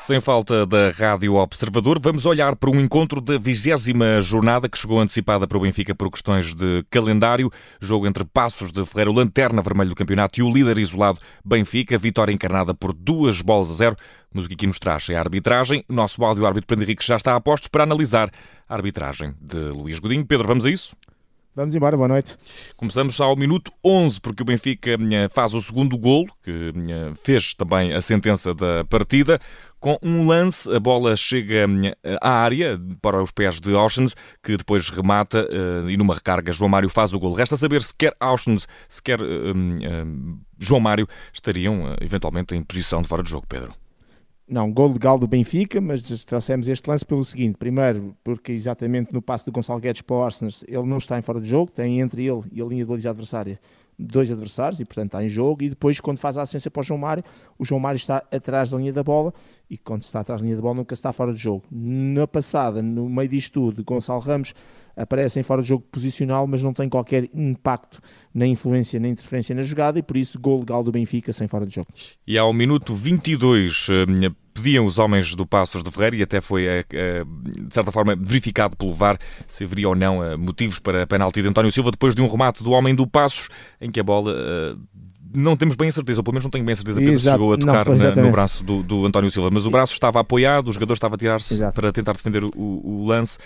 Sem falta da Rádio Observador, vamos olhar para um encontro da vigésima jornada que chegou antecipada para o Benfica por questões de calendário. Jogo entre Passos de Ferreira, lanterna vermelho do campeonato, e o líder isolado Benfica. Vitória encarnada por duas bolas a zero. Mas o que aqui nos traz é a arbitragem. O nosso áudio árbitro Pedro Henrique já está a postos para analisar a arbitragem de Luís Godinho. Pedro, vamos a isso? Vamos embora, boa noite. Começamos ao minuto 11, porque o Benfica eh, faz o segundo golo, que eh, fez também a sentença da partida. Com um lance, a bola chega eh, à área, para os pés de Oceans, que depois remata e numa recarga João Mário faz o golo. Resta saber se quer Oceans, se quer João Mário estariam eventualmente em posição de fora de jogo, Pedro. Não, gol legal do Benfica, mas trouxemos este lance pelo seguinte: primeiro, porque exatamente no passo do Gonçalo Guedes para o Arsenal, ele não está em fora de jogo, tem entre ele e a linha de baliza adversária dois adversários e, portanto, está em jogo. E depois, quando faz a assistência para o João Mário, o João Mário está atrás da linha da bola e, quando está atrás da linha da bola, nunca está fora de jogo. Na passada, no meio disto tudo, Gonçalo Ramos aparece em fora de jogo posicional, mas não tem qualquer impacto, nem influência, nem interferência na jogada e, por isso, gol legal do Benfica sem fora de jogo. E ao minuto 22, pediam os homens do Passos de Ferreira e até foi, eh, eh, de certa forma, verificado pelo VAR se haveria ou não eh, motivos para a penalti de António Silva depois de um remate do homem do Passos em que a bola não temos bem a certeza, ou pelo menos não tenho bem a certeza, Pedro, se chegou a tocar não, na, no braço do, do, António Silva, mas o braço estava apoiado, o jogador estava a tirar-se para tentar defender o, o lance.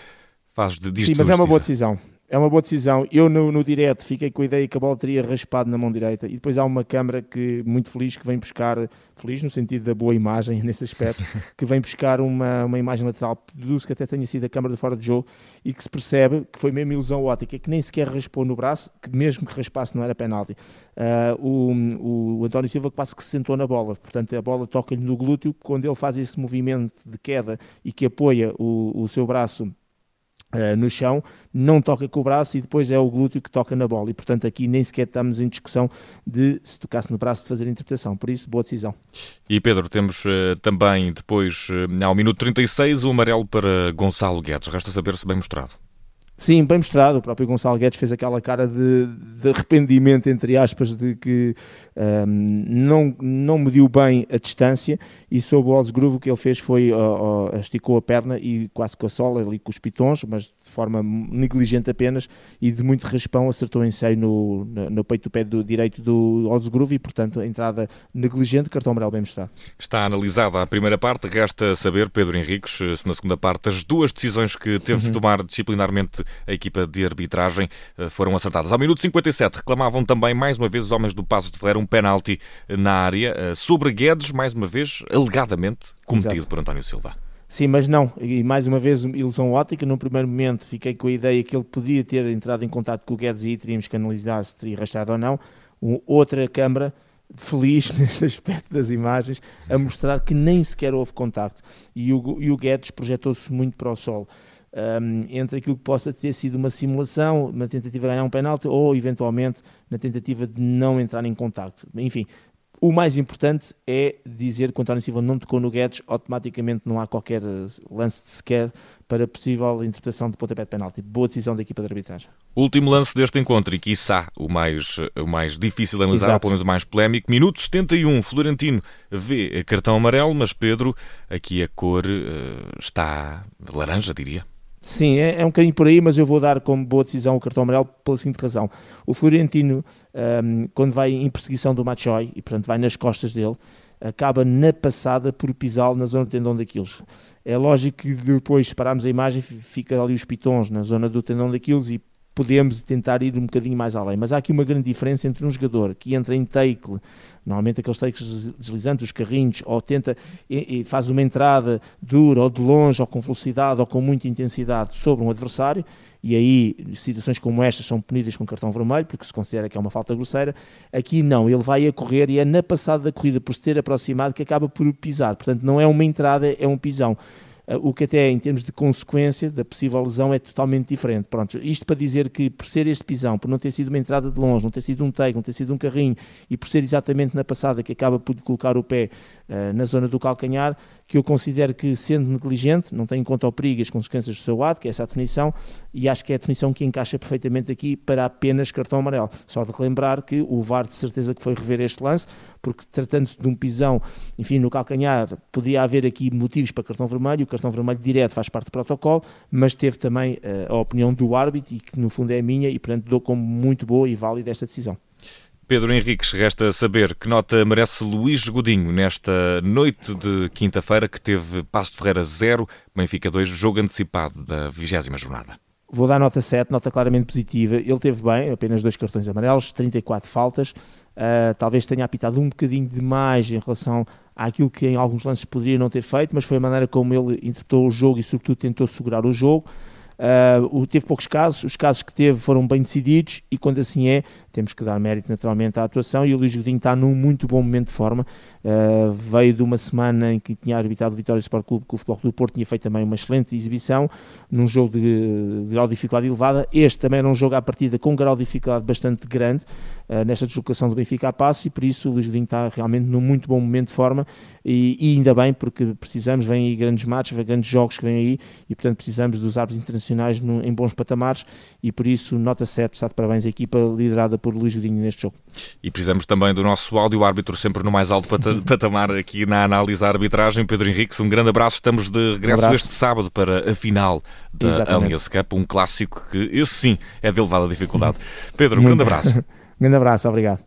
Faz de, Sim, mas é uma boa decisão é uma boa decisão. Eu no, no direto fiquei com a ideia que a bola teria raspado na mão direita e depois há uma câmara que muito feliz que vem buscar, feliz no sentido da boa imagem nesse aspecto, que vem buscar uma, uma imagem lateral, deduzo que até tenha sido a câmara de fora de jogo e que se percebe que foi mesmo ilusão ótica, que nem sequer raspou no braço, que mesmo que raspasse não era penalti. Uh, o, o António Silva quase que se sentou na bola, portanto a bola toca-lhe no glúteo, quando ele faz esse movimento de queda e que apoia o, o seu braço Uh, no chão, não toca com o braço e depois é o glúteo que toca na bola. E portanto aqui nem sequer estamos em discussão de se tocasse no braço de fazer a interpretação. Por isso, boa decisão. E Pedro, temos uh, também depois, uh, ao minuto 36, o amarelo para Gonçalo Guedes. Resta saber se bem mostrado. Sim, bem mostrado. O próprio Gonçalo Guedes fez aquela cara de, de arrependimento, entre aspas, de que um, não, não mediu bem a distância e sob o Osgrove o que ele fez foi uh, uh, esticou a perna e quase com a sola ali com os pitons, mas de forma negligente apenas e de muito raspão acertou em seio no, no, no peito do pé do direito do Osgrove e portanto a entrada negligente, cartão amarelo bem mostrado. Está analisada a primeira parte, resta saber, Pedro Henriques, se na segunda parte as duas decisões que teve de uhum. tomar disciplinarmente a equipa de arbitragem eh, foram acertadas. Ao minuto 57 reclamavam também mais uma vez os homens do Passo de Ferreira um penalti na área eh, sobre Guedes, mais uma vez alegadamente cometido Exato. por António Silva. Sim, mas não, e mais uma vez ilusão ótica, num primeiro momento fiquei com a ideia que ele poderia ter entrado em contato com o Guedes e teríamos que analisar se teria rastreado ou não. outra câmara feliz neste aspecto das imagens, a mostrar que nem sequer houve contacto. E o, e o Guedes projetou-se muito para o sol um, entre aquilo que possa ter sido uma simulação, uma tentativa de ganhar um penalti ou eventualmente na tentativa de não entrar em contacto. Enfim, o mais importante é dizer que o António Silva não tocou no Guedes, automaticamente não há qualquer eh, lance de sequer para possível interpretação de pontapé de penalti. Boa decisão da equipa de arbitragem. Último lance deste encontro e quiçá o mais, o mais difícil de analisar, pelo menos o mais polémico. Minuto 71, Florentino vê cartão amarelo, mas Pedro, aqui a cor uh, está laranja, diria. Sim, é, é, um bocadinho por aí, mas eu vou dar como boa decisão o cartão amarelo pela seguinte razão. O Florentino, um, quando vai em perseguição do Machoy, e portanto vai nas costas dele, acaba na passada por pisá-lo na zona do tendão daqueles. É lógico que depois, se pararmos a imagem, fica ali os pitons na zona do tendão daqueles e podemos tentar ir um bocadinho mais além. Mas há aqui uma grande diferença entre um jogador que entra em take, normalmente aqueles takes deslizantes, os carrinhos, ou tenta e, e faz uma entrada dura, ou de longe, ou com velocidade, ou com muita intensidade sobre um adversário, e aí situações como estas são punidas com cartão vermelho, porque se considera que é uma falta grosseira. Aqui não, ele vai a correr e é na passada da corrida, por se ter aproximado, que acaba por pisar. Portanto, não é uma entrada, é um pisão. Eh, o que até em termos de consequência da possível lesão é totalmente diferente. Pronto, isto para dizer que por ser este pisão, por não ter sido uma entrada de longe, não ter sido um take, não ter sido um carrinho e por ser exatamente na passada que acaba por colocar o pé uh, na zona do calcanhar, que eu considero que sendo negligente, não tem em conta o perigo e as consequências do seu ato, que é essa a definição, e acho que é a definição que encaixa perfeitamente aqui para apenas cartão amarelo. Só de relembrar que o VAR de certeza que foi rever este lance, porque tratando-se de um pisão, enfim, no calcanhar, podia haver aqui motivos para cartão vermelho, o cartão vermelho direto faz parte do protocolo, mas teve também uh, a opinião do árbitro, e que no fundo é a minha, e portanto dou como muito boa e válida esta decisão. Pedro Henriques, resta saber que nota merece Luís Godinho nesta noite de quinta-feira que teve Passo de Ferreira 0, Benfica 2, jogo antecipado da vigésima jornada. Vou dar nota 7, nota claramente positiva. Ele teve bem, apenas dois cartões amarelos, 34 faltas. Uh, talvez tenha apitado um bocadinho demais em relação àquilo que em alguns lances poderia não ter feito, mas foi a maneira como ele interpretou o jogo e, sobretudo, tentou segurar o jogo. Uh, teve poucos casos, os casos que teve foram bem decididos e quando assim é, temos que dar mérito naturalmente à atuação. E o Luís Godinho está num muito bom momento de forma, uh, veio de uma semana em que tinha arbitrado Vitória Sport Clube com o Futebol Clube do Porto, tinha feito também uma excelente exibição num jogo de, de grau de dificuldade elevada, este também era um jogo à partida com um grau de dificuldade bastante grande uh, nesta deslocação do Benfica a passe e por isso o Luís Godinho está realmente num muito bom momento de forma. E, e ainda bem porque precisamos, vêm aí grandes matches, vem grandes jogos que vêm aí e portanto precisamos dos árbitros internacionais no, em bons patamares e por isso nota 7, está de parabéns a equipa liderada por Luís Godinho neste jogo. E precisamos também do nosso áudio árbitro sempre no mais alto patamar aqui na análise da arbitragem. Pedro Henriques, um grande abraço. Estamos de regresso um este sábado para a final da Exatamente. Allianz Cup, um clássico que esse sim é de elevada dificuldade. Pedro, um grande abraço. grande abraço, obrigado.